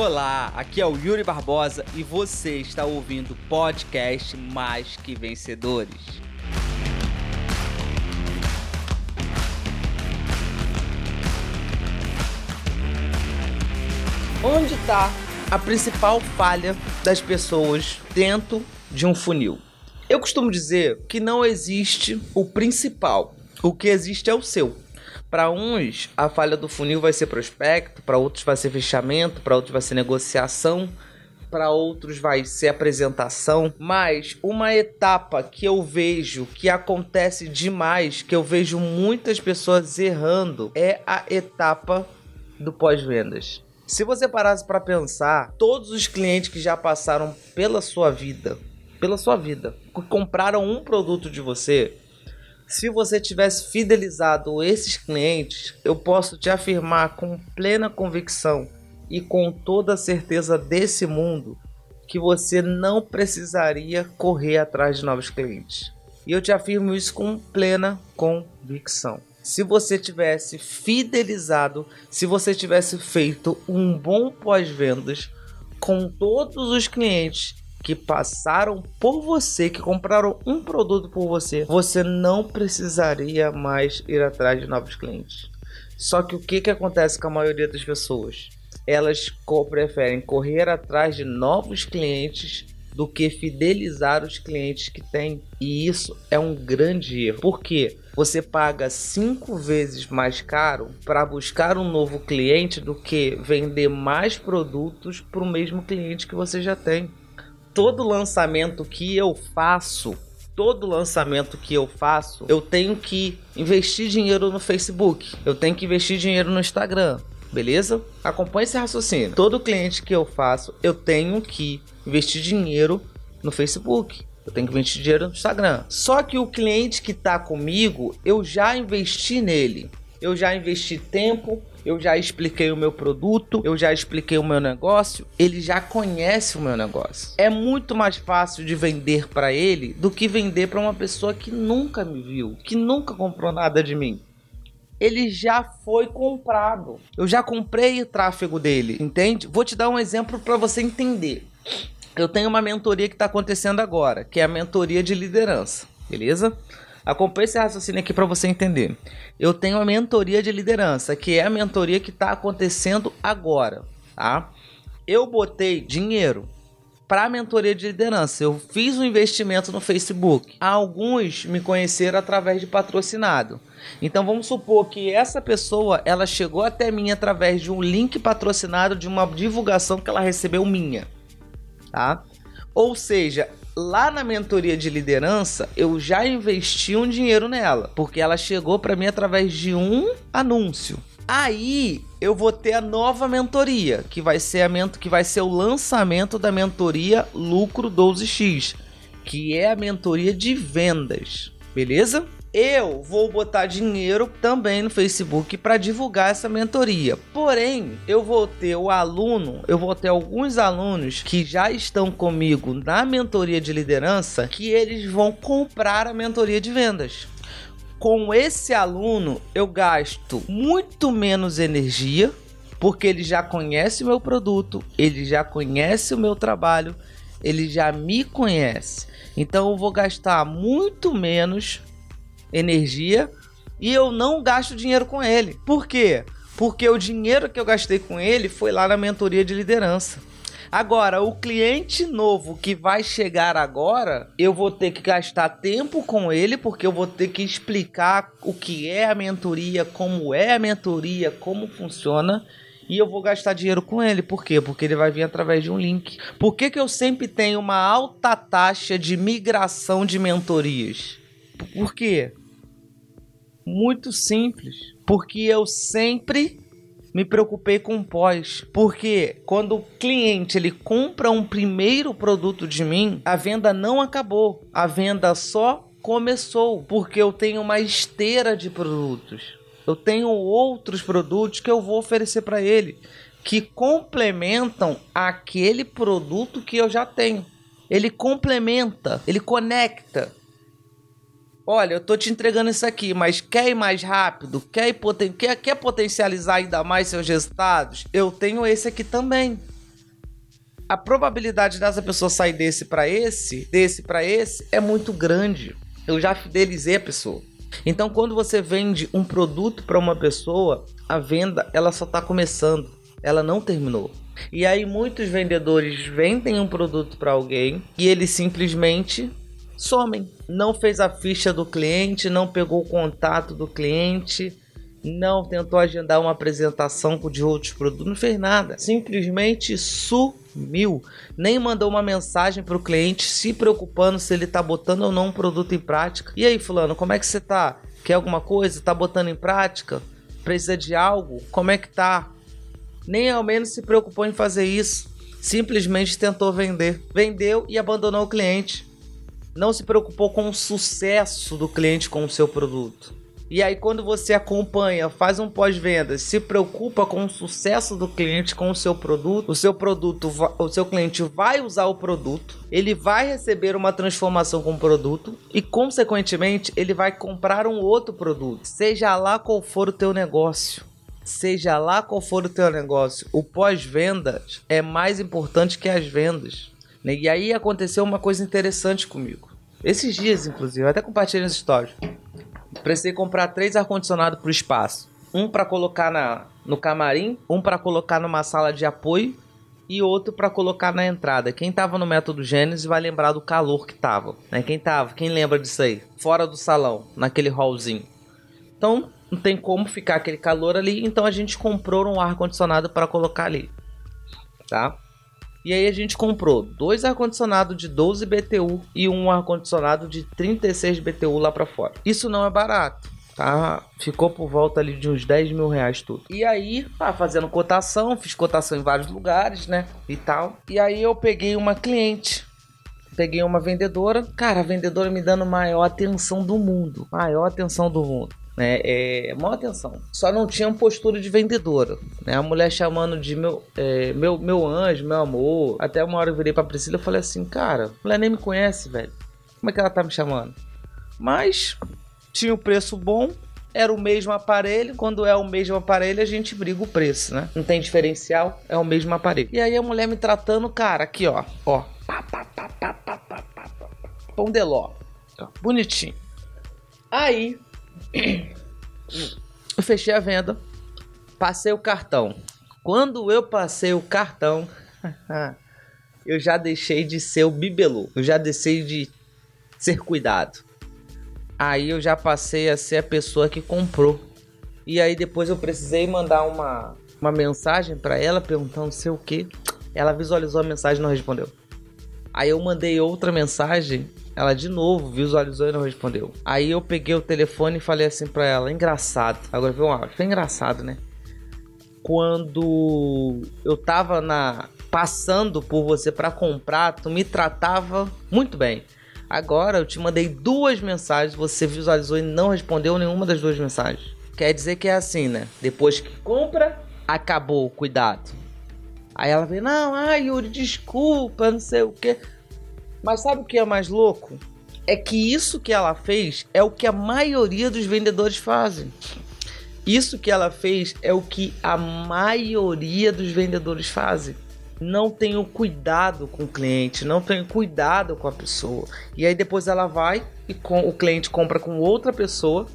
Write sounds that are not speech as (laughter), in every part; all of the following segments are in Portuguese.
Olá, aqui é o Yuri Barbosa e você está ouvindo o podcast Mais Que Vencedores. Onde está a principal falha das pessoas dentro de um funil? Eu costumo dizer que não existe o principal, o que existe é o seu. Para uns, a falha do funil vai ser prospecto, para outros vai ser fechamento, para outros vai ser negociação, para outros vai ser apresentação, mas uma etapa que eu vejo que acontece demais, que eu vejo muitas pessoas errando, é a etapa do pós-vendas. Se você parasse para pensar, todos os clientes que já passaram pela sua vida, pela sua vida, que compraram um produto de você, se você tivesse fidelizado esses clientes, eu posso te afirmar com plena convicção e com toda a certeza desse mundo que você não precisaria correr atrás de novos clientes. E eu te afirmo isso com plena convicção. Se você tivesse fidelizado, se você tivesse feito um bom pós-vendas com todos os clientes que passaram por você, que compraram um produto por você, você não precisaria mais ir atrás de novos clientes. Só que o que, que acontece com a maioria das pessoas? Elas preferem correr atrás de novos clientes do que fidelizar os clientes que têm. E isso é um grande erro. Por quê? Você paga cinco vezes mais caro para buscar um novo cliente do que vender mais produtos para o mesmo cliente que você já tem todo lançamento que eu faço, todo lançamento que eu faço, eu tenho que investir dinheiro no Facebook, eu tenho que investir dinheiro no Instagram, beleza? Acompanhe esse raciocínio. Todo cliente que eu faço, eu tenho que investir dinheiro no Facebook. Eu tenho que investir dinheiro no Instagram. Só que o cliente que está comigo, eu já investi nele. Eu já investi tempo, eu já expliquei o meu produto, eu já expliquei o meu negócio, ele já conhece o meu negócio. É muito mais fácil de vender para ele do que vender para uma pessoa que nunca me viu, que nunca comprou nada de mim ele já foi comprado. Eu já comprei o tráfego dele, entende? Vou te dar um exemplo para você entender. Eu tenho uma mentoria que está acontecendo agora, que é a mentoria de liderança, beleza? Acompanhe esse raciocínio aqui para você entender. Eu tenho a mentoria de liderança, que é a mentoria que está acontecendo agora, tá? Eu botei dinheiro para a mentoria de liderança. Eu fiz um investimento no Facebook. Alguns me conheceram através de patrocinado. Então vamos supor que essa pessoa ela chegou até mim através de um link patrocinado de uma divulgação que ela recebeu minha, tá? Ou seja, lá na mentoria de liderança, eu já investi um dinheiro nela, porque ela chegou para mim através de um anúncio. Aí eu vou ter a nova mentoria, que vai ser a ment que vai ser o lançamento da mentoria Lucro 12x, que é a mentoria de vendas, beleza? Eu vou botar dinheiro também no Facebook para divulgar essa mentoria. Porém, eu vou ter o aluno, eu vou ter alguns alunos que já estão comigo na mentoria de liderança que eles vão comprar a mentoria de vendas. Com esse aluno, eu gasto muito menos energia, porque ele já conhece o meu produto, ele já conhece o meu trabalho, ele já me conhece. Então eu vou gastar muito menos energia e eu não gasto dinheiro com ele. Por quê? Porque o dinheiro que eu gastei com ele foi lá na mentoria de liderança. Agora, o cliente novo que vai chegar agora, eu vou ter que gastar tempo com ele, porque eu vou ter que explicar o que é a mentoria, como é a mentoria, como funciona. E eu vou gastar dinheiro com ele. Por quê? Porque ele vai vir através de um link. Por que, que eu sempre tenho uma alta taxa de migração de mentorias? Por quê? Muito simples. Porque eu sempre me preocupei com pós. Porque quando o cliente ele compra um primeiro produto de mim, a venda não acabou. A venda só começou. Porque eu tenho uma esteira de produtos. Eu tenho outros produtos que eu vou oferecer para ele que complementam aquele produto que eu já tenho. Ele complementa, ele conecta olha, eu tô te entregando isso aqui, mas quer ir mais rápido? Quer, poten quer, quer potencializar ainda mais seus resultados? Eu tenho esse aqui também. a probabilidade dessa pessoa sair desse para esse, desse para esse, é muito grande. Eu já fidelizei a pessoa. Então, quando você vende um produto para uma pessoa, a venda ela só está começando, ela não terminou. E aí muitos vendedores vendem um produto para alguém e eles simplesmente somem. Não fez a ficha do cliente, não pegou o contato do cliente, não tentou agendar uma apresentação de outros produtos, não fez nada. Simplesmente sumiu. Nem mandou uma mensagem para o cliente se preocupando se ele está botando ou não um produto em prática. E aí, fulano, como é que você tá? Quer alguma coisa? Tá botando em prática? Precisa de algo? Como é que tá? Nem ao menos se preocupou em fazer isso. Simplesmente tentou vender. Vendeu e abandonou o cliente. Não se preocupou com o sucesso do cliente com o seu produto. E aí, quando você acompanha, faz um pós-venda, se preocupa com o sucesso do cliente com o seu produto, o seu produto, o seu cliente vai usar o produto, ele vai receber uma transformação com o produto e, consequentemente, ele vai comprar um outro produto, seja lá qual for o teu negócio. Seja lá qual for o teu negócio, o pós-venda é mais importante que as vendas. Né? E aí aconteceu uma coisa interessante comigo. Esses dias, inclusive, eu até compartilhei essa história. Precisei comprar três ar-condicionados pro espaço. Um para colocar na, no camarim, um para colocar numa sala de apoio e outro para colocar na entrada. Quem tava no método Gênesis vai lembrar do calor que tava, né? Quem tava, quem lembra disso aí? Fora do salão, naquele hallzinho. Então, não tem como ficar aquele calor ali, então a gente comprou um ar condicionado para colocar ali. Tá? E aí a gente comprou dois ar-condicionado de 12 BTU e um ar-condicionado de 36 BTU lá para fora. Isso não é barato. Tá? Ficou por volta ali de uns 10 mil reais tudo. E aí, tá fazendo cotação, fiz cotação em vários lugares, né? E tal. E aí eu peguei uma cliente peguei uma vendedora, cara, a vendedora me dando maior atenção do mundo, maior atenção do mundo né? É, é maior atenção. Só não tinha postura de vendedora, né? A mulher chamando de meu, é, meu, meu anjo, meu amor. Até uma hora eu virei pra Priscila e falei assim, cara, a mulher nem me conhece, velho. Como é que ela tá me chamando? Mas tinha o um preço bom, era o mesmo aparelho. Quando é o mesmo aparelho, a gente briga o preço, né? Não tem diferencial, é o mesmo aparelho. E aí a mulher me tratando, cara, aqui ó, ó, pá, bonitinho. Aí eu fechei a venda, passei o cartão. Quando eu passei o cartão, (laughs) eu já deixei de ser o bibelô, eu já deixei de ser cuidado. Aí eu já passei a ser a pessoa que comprou. E aí depois eu precisei mandar uma, uma mensagem para ela perguntando sei o que. Ela visualizou a mensagem e não respondeu. Aí eu mandei outra mensagem ela de novo visualizou e não respondeu. Aí eu peguei o telefone e falei assim para ela: engraçado. Agora viu um áudio. Foi engraçado, né? Quando eu tava na passando por você para comprar, tu me tratava muito bem. Agora eu te mandei duas mensagens, você visualizou e não respondeu nenhuma das duas mensagens. Quer dizer que é assim, né? Depois que compra, acabou, cuidado. Aí ela veio, não, ai Yuri, desculpa, não sei o que. Mas sabe o que é mais louco? É que isso que ela fez é o que a maioria dos vendedores fazem. Isso que ela fez é o que a maioria dos vendedores fazem. Não tenho cuidado com o cliente, não tenho cuidado com a pessoa. E aí depois ela vai e com, o cliente compra com outra pessoa.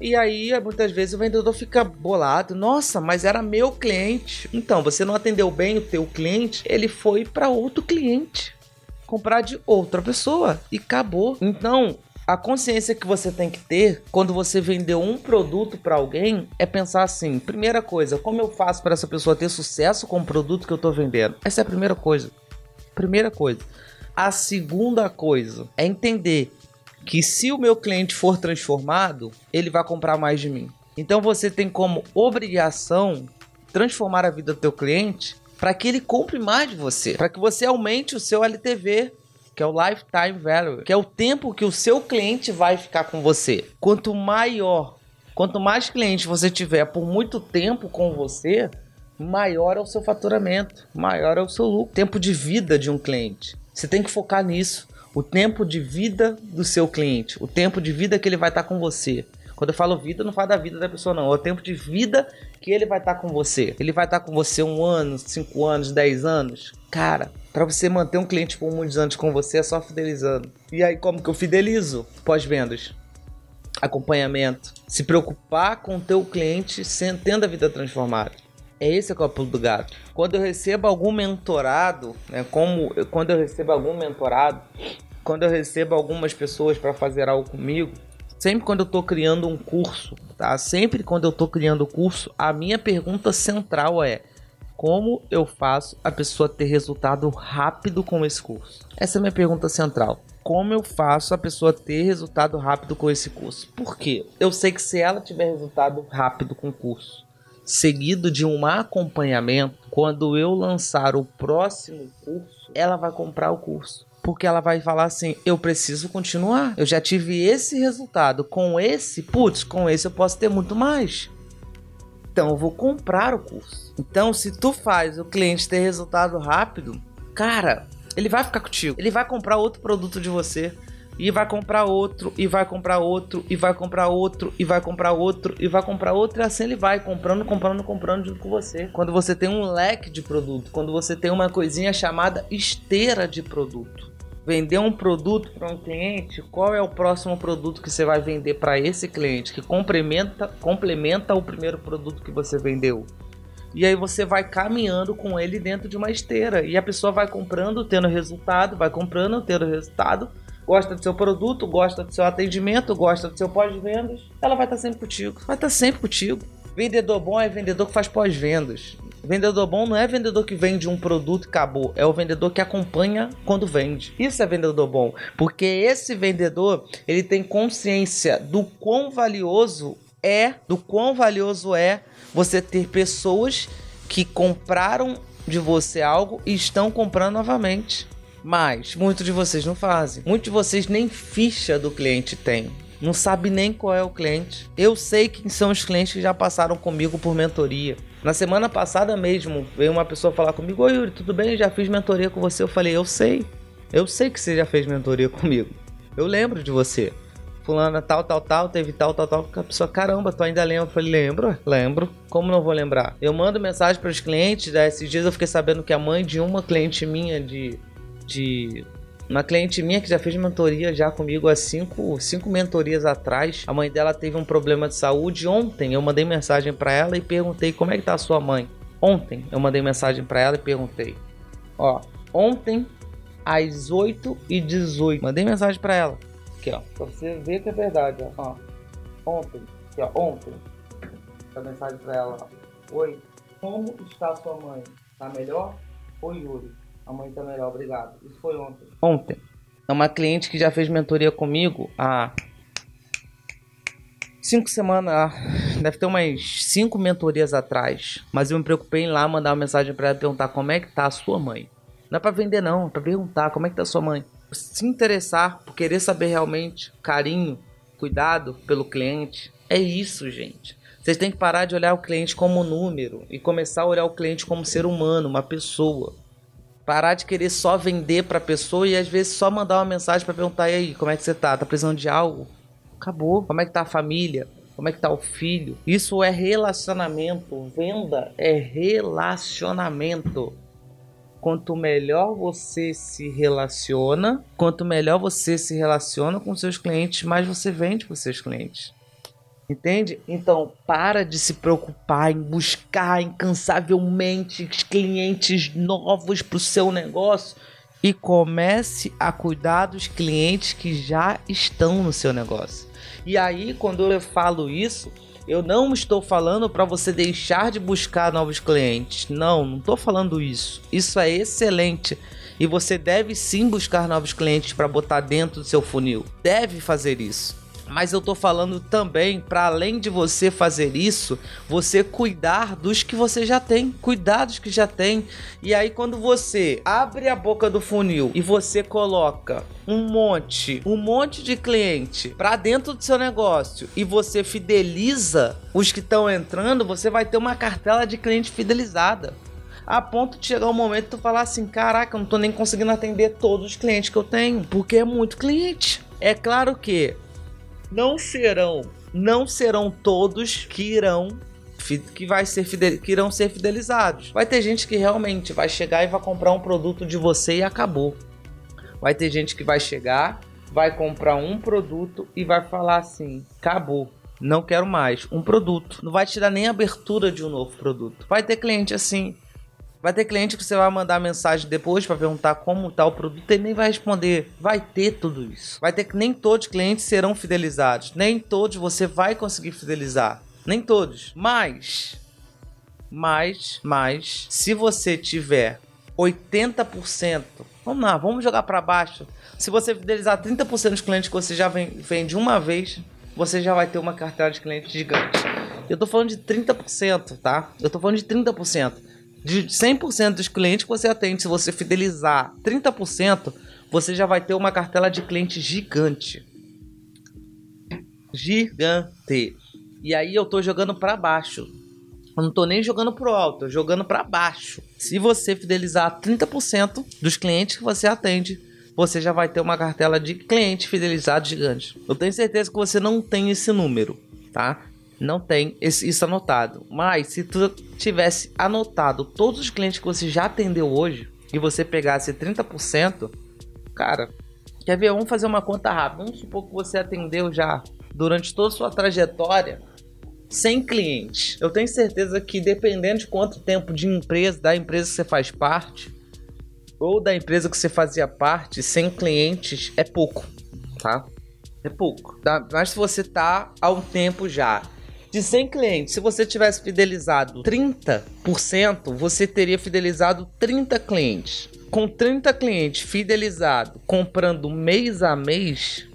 E aí muitas vezes o vendedor fica bolado. Nossa, mas era meu cliente. Então, você não atendeu bem o teu cliente, ele foi para outro cliente comprar de outra pessoa e acabou. Então, a consciência que você tem que ter quando você vendeu um produto para alguém é pensar assim: primeira coisa, como eu faço para essa pessoa ter sucesso com o produto que eu estou vendendo? Essa é a primeira coisa. Primeira coisa. A segunda coisa é entender que se o meu cliente for transformado, ele vai comprar mais de mim. Então você tem como obrigação transformar a vida do teu cliente para que ele compre mais de você, para que você aumente o seu LTV, que é o lifetime value, que é o tempo que o seu cliente vai ficar com você. Quanto maior, quanto mais clientes você tiver por muito tempo com você, maior é o seu faturamento, maior é o seu lucro, tempo de vida de um cliente. Você tem que focar nisso, o tempo de vida do seu cliente, o tempo de vida que ele vai estar com você, Quando eu falo vida, não falo da vida da pessoa, não. É o tempo de vida que ele vai estar tá com você. Ele vai estar tá com você um ano, cinco anos, dez anos. Cara, para você manter um cliente por muitos anos com você é só fidelizando. E aí, como que eu fidelizo? Pós-vendas. Acompanhamento. Se preocupar com o teu cliente tendo a vida transformada. É esse o pulo do gato. Quando eu recebo algum mentorado, né, como quando eu recebo algum mentorado, quando eu recebo algumas pessoas para fazer algo comigo, sempre quando eu estou criando um curso, tá? Sempre quando eu estou criando o curso, a minha pergunta central é: como eu faço a pessoa ter resultado rápido com esse curso? Essa é a minha pergunta central. Como eu faço a pessoa ter resultado rápido com esse curso? Por quê? Eu sei que se ela tiver resultado rápido com o curso, seguido de um acompanhamento, quando eu lançar o próximo curso, ela vai comprar o curso. Porque ela vai falar assim: eu preciso continuar. Eu já tive esse resultado. Com esse, putz, com esse eu posso ter muito mais. Então eu vou comprar o curso. Então, se tu faz o cliente ter resultado rápido, cara, ele vai ficar contigo. Ele vai comprar outro produto de você e vai comprar outro, e vai comprar outro, e vai comprar outro, e vai comprar outro, e vai comprar outro, e assim ele vai comprando, comprando, comprando junto com você. Quando você tem um leque de produto, quando você tem uma coisinha chamada esteira de produto. Vender um produto para um cliente, qual é o próximo produto que você vai vender para esse cliente que complementa, complementa o primeiro produto que você vendeu? E aí você vai caminhando com ele dentro de uma esteira e a pessoa vai comprando, tendo resultado, vai comprando, tendo resultado gosta do seu produto, gosta do seu atendimento, gosta do seu pós-vendas, ela vai estar sempre contigo. Vai estar sempre contigo. Vendedor bom é vendedor que faz pós-vendas. Vendedor bom não é vendedor que vende um produto e acabou, é o vendedor que acompanha quando vende. Isso é vendedor bom, porque esse vendedor, ele tem consciência do quão valioso é, do quão valioso é você ter pessoas que compraram de você algo e estão comprando novamente. Mas muitos de vocês não fazem. Muitos de vocês nem ficha do cliente tem. Não sabe nem qual é o cliente. Eu sei quem são os clientes que já passaram comigo por mentoria. Na semana passada mesmo, veio uma pessoa falar comigo: Oi Yuri, tudo bem? Já fiz mentoria com você. Eu falei: Eu sei. Eu sei que você já fez mentoria comigo. Eu lembro de você. Fulana tal, tal, tal, teve tal, tal, tal. A pessoa, caramba, tu ainda lembra? Eu falei, lembro, lembro. Como não vou lembrar? Eu mando mensagem para os clientes. Esses dias eu fiquei sabendo que a mãe de uma cliente minha de de uma cliente minha que já fez mentoria já comigo há cinco, cinco mentorias atrás. A mãe dela teve um problema de saúde. Ontem eu mandei mensagem para ela e perguntei como é que tá a sua mãe. Ontem eu mandei mensagem para ela e perguntei. Ó, ontem às 8 e 18 mandei mensagem para ela. Aqui, ó, pra você ver que é verdade, ó. Ontem, aqui, ó, ontem. Essa mensagem para ela. Oi, como está a sua mãe? Tá melhor? Oi, Yuri. A mãe tá melhor, obrigado. Isso foi ontem. Ontem. É uma cliente que já fez mentoria comigo há cinco semanas, ah, deve ter umas cinco mentorias atrás. Mas eu me preocupei em lá mandar uma mensagem para ela perguntar como é que tá a sua mãe. Não é para vender não, é para perguntar como é que tá a sua mãe. Se interessar por querer saber realmente carinho, cuidado pelo cliente, é isso, gente. Vocês têm que parar de olhar o cliente como número e começar a olhar o cliente como ser humano, uma pessoa. Parar de querer só vender pra pessoa e às vezes só mandar uma mensagem para perguntar: e aí, como é que você tá? Tá precisando de algo? Acabou. Como é que tá a família? Como é que tá o filho? Isso é relacionamento. Venda é relacionamento. Quanto melhor você se relaciona, quanto melhor você se relaciona com seus clientes, mais você vende para seus clientes. Entende? Então, para de se preocupar em buscar incansavelmente clientes novos para o seu negócio e comece a cuidar dos clientes que já estão no seu negócio. E aí, quando eu falo isso, eu não estou falando para você deixar de buscar novos clientes. Não, não estou falando isso. Isso é excelente. E você deve sim buscar novos clientes para botar dentro do seu funil. Deve fazer isso. Mas eu tô falando também para além de você fazer isso, você cuidar dos que você já tem, cuidar dos que já tem. E aí quando você abre a boca do funil e você coloca um monte, um monte de cliente para dentro do seu negócio e você fideliza os que estão entrando, você vai ter uma cartela de cliente fidelizada a ponto de chegar um momento de tu falar assim: caraca, eu não tô nem conseguindo atender todos os clientes que eu tenho, porque é muito cliente. É claro que não serão não serão todos que irão que vai ser que irão ser fidelizados. Vai ter gente que realmente vai chegar e vai comprar um produto de você e acabou. Vai ter gente que vai chegar, vai comprar um produto e vai falar assim: acabou. Não quero mais um produto. Não vai te dar nem abertura de um novo produto. Vai ter cliente assim. Vai ter cliente que você vai mandar mensagem depois para perguntar como tá o produto e nem vai responder. Vai ter tudo isso. Vai ter que nem todos os clientes serão fidelizados. Nem todos você vai conseguir fidelizar. Nem todos. Mas mas mas se você tiver 80%, vamos lá, vamos jogar para baixo. Se você fidelizar 30% dos clientes que você já vende uma vez, você já vai ter uma carteira de clientes gigante. Eu tô falando de 30%, tá? Eu tô falando de 30%. De 100% dos clientes que você atende, se você fidelizar 30%, você já vai ter uma cartela de clientes gigante. Gigante. E aí eu tô jogando para baixo. Eu não tô nem jogando pro alto, tô jogando para baixo. Se você fidelizar 30% dos clientes que você atende, você já vai ter uma cartela de clientes fidelizados gigantes. Eu tenho certeza que você não tem esse número, tá? Não tem isso anotado. Mas se tu tivesse anotado todos os clientes que você já atendeu hoje e você pegasse 30%, cara, quer ver? Vamos fazer uma conta rápida. Vamos supor que você atendeu já durante toda a sua trajetória 100 clientes. Eu tenho certeza que dependendo de quanto tempo de empresa, da empresa que você faz parte, ou da empresa que você fazia parte, 100 clientes é pouco, tá? É pouco. Tá? Mas se você tá há um tempo já de 100 clientes, se você tivesse fidelizado 30%, você teria fidelizado 30 clientes. Com 30 clientes fidelizados, comprando mês a mês,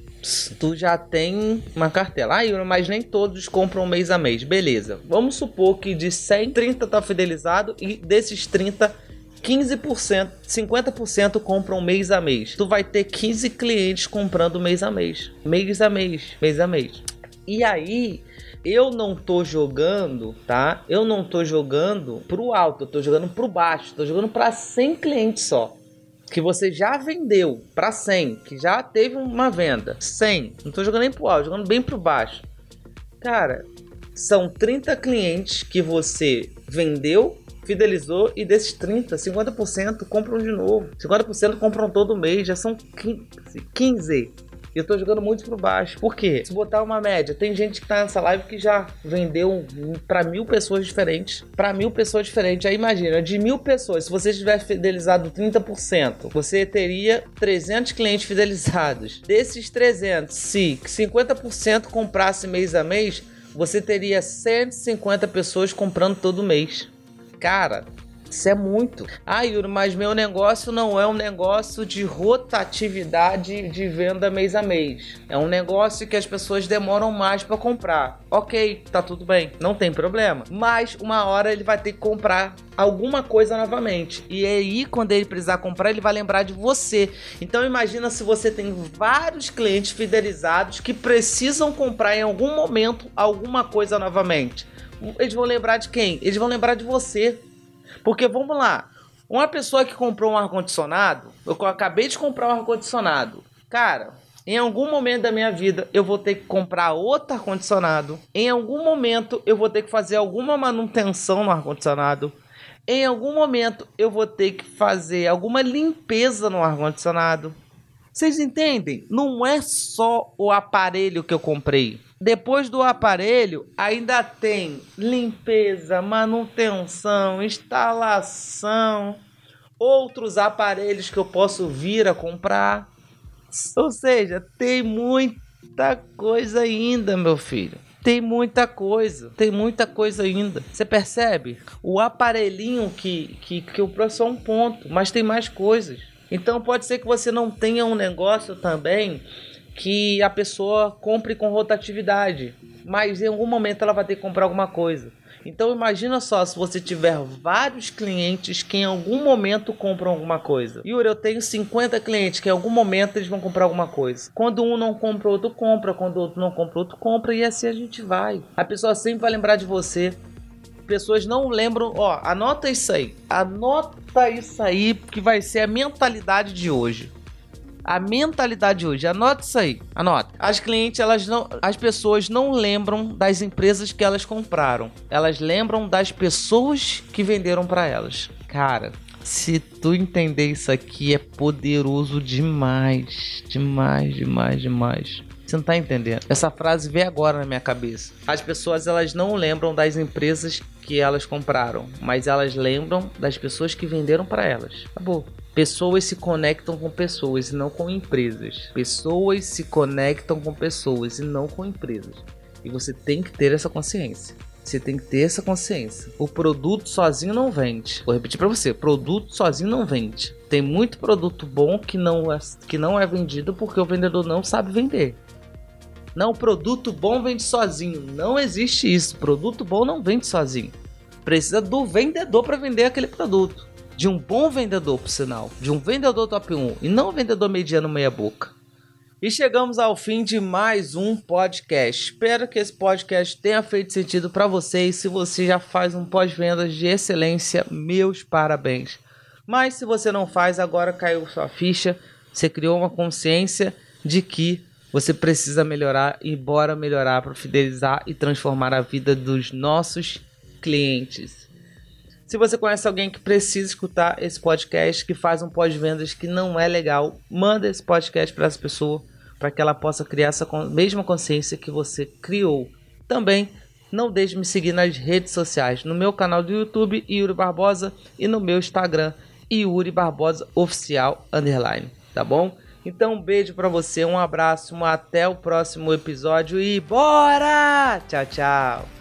tu já tem uma cartela. Ah, mas nem todos compram mês a mês. Beleza. Vamos supor que de 100, 30 tá fidelizado e desses 30 15%, 50% compram mês a mês. Tu vai ter 15 clientes comprando mês a mês. Mês a mês, mês a mês. E aí, eu não tô jogando, tá? Eu não tô jogando pro alto, eu tô jogando pro baixo, tô jogando para 100 clientes só. Que você já vendeu para 100, que já teve uma venda. 100. Não tô jogando nem pro alto, jogando bem pro baixo. Cara, são 30 clientes que você vendeu fidelizou e desses 30, 50% compram de novo. 50% compram todo mês, já são 15. E eu tô jogando muito por baixo. Por quê? Se botar uma média, tem gente que tá nessa live que já vendeu para mil pessoas diferentes. para mil pessoas diferentes. Aí imagina, de mil pessoas, se você tivesse fidelizado 30%, você teria 300 clientes fidelizados. Desses 300, se 50% comprasse mês a mês, você teria 150 pessoas comprando todo mês. Cara, isso é muito. Ah, Yuri, mas meu negócio não é um negócio de rotatividade de venda mês a mês. É um negócio que as pessoas demoram mais para comprar. Ok, tá tudo bem, não tem problema. Mas uma hora ele vai ter que comprar alguma coisa novamente. E aí, quando ele precisar comprar, ele vai lembrar de você. Então imagina se você tem vários clientes fidelizados que precisam comprar em algum momento alguma coisa novamente eles vão lembrar de quem? Eles vão lembrar de você. Porque vamos lá, uma pessoa que comprou um ar-condicionado, eu acabei de comprar um ar-condicionado. Cara, em algum momento da minha vida eu vou ter que comprar outro ar-condicionado. Em algum momento eu vou ter que fazer alguma manutenção no ar-condicionado. Em algum momento eu vou ter que fazer alguma limpeza no ar-condicionado. Vocês entendem? Não é só o aparelho que eu comprei. Depois do aparelho, ainda tem limpeza, manutenção, instalação, outros aparelhos que eu posso vir a comprar. Ou seja, tem muita coisa ainda, meu filho. Tem muita coisa, tem muita coisa ainda. Você percebe? O aparelhinho que, que, que eu trouxe só um ponto, mas tem mais coisas. Então pode ser que você não tenha um negócio também que a pessoa compre com rotatividade, mas em algum momento ela vai ter que comprar alguma coisa. Então imagina só se você tiver vários clientes que em algum momento compram alguma coisa. Yuri, eu tenho 50 clientes que em algum momento eles vão comprar alguma coisa. Quando um não compra, outro compra. Quando outro não compra, outro compra. E assim a gente vai. A pessoa sempre vai lembrar de você. Pessoas não lembram. Ó, anota isso aí. Anota isso aí que vai ser a mentalidade de hoje a mentalidade hoje. Anota isso aí. Anota. As clientes, elas não, as pessoas não lembram das empresas que elas compraram. Elas lembram das pessoas que venderam para elas. Cara, se tu entender isso aqui é poderoso demais, demais, demais, demais. Você não tá entendendo? Essa frase veio agora na minha cabeça. As pessoas elas não lembram das empresas que elas compraram, mas elas lembram das pessoas que venderam para elas. Acabou. Pessoas se conectam com pessoas e não com empresas. Pessoas se conectam com pessoas e não com empresas. E você tem que ter essa consciência. Você tem que ter essa consciência. O produto sozinho não vende. Vou repetir para você: produto sozinho não vende. Tem muito produto bom que não é, que não é vendido porque o vendedor não sabe vender. Não, produto bom vende sozinho. Não existe isso. Produto bom não vende sozinho. Precisa do vendedor para vender aquele produto. De um bom vendedor, por sinal. De um vendedor top 1 e não um vendedor mediano meia-boca. E chegamos ao fim de mais um podcast. Espero que esse podcast tenha feito sentido para vocês. Se você já faz um pós-vendas de excelência, meus parabéns. Mas se você não faz, agora caiu sua ficha. Você criou uma consciência de que você precisa melhorar e bora melhorar para fidelizar e transformar a vida dos nossos clientes. Se você conhece alguém que precisa escutar esse podcast, que faz um pós-vendas que não é legal, manda esse podcast para essa pessoa, para que ela possa criar essa mesma consciência que você criou. Também não deixe de me seguir nas redes sociais, no meu canal do YouTube, Yuri Barbosa, e no meu Instagram, Yuri Barbosa Oficial Underline, tá bom? Então, um beijo para você, um abraço, um até o próximo episódio e bora! Tchau, tchau.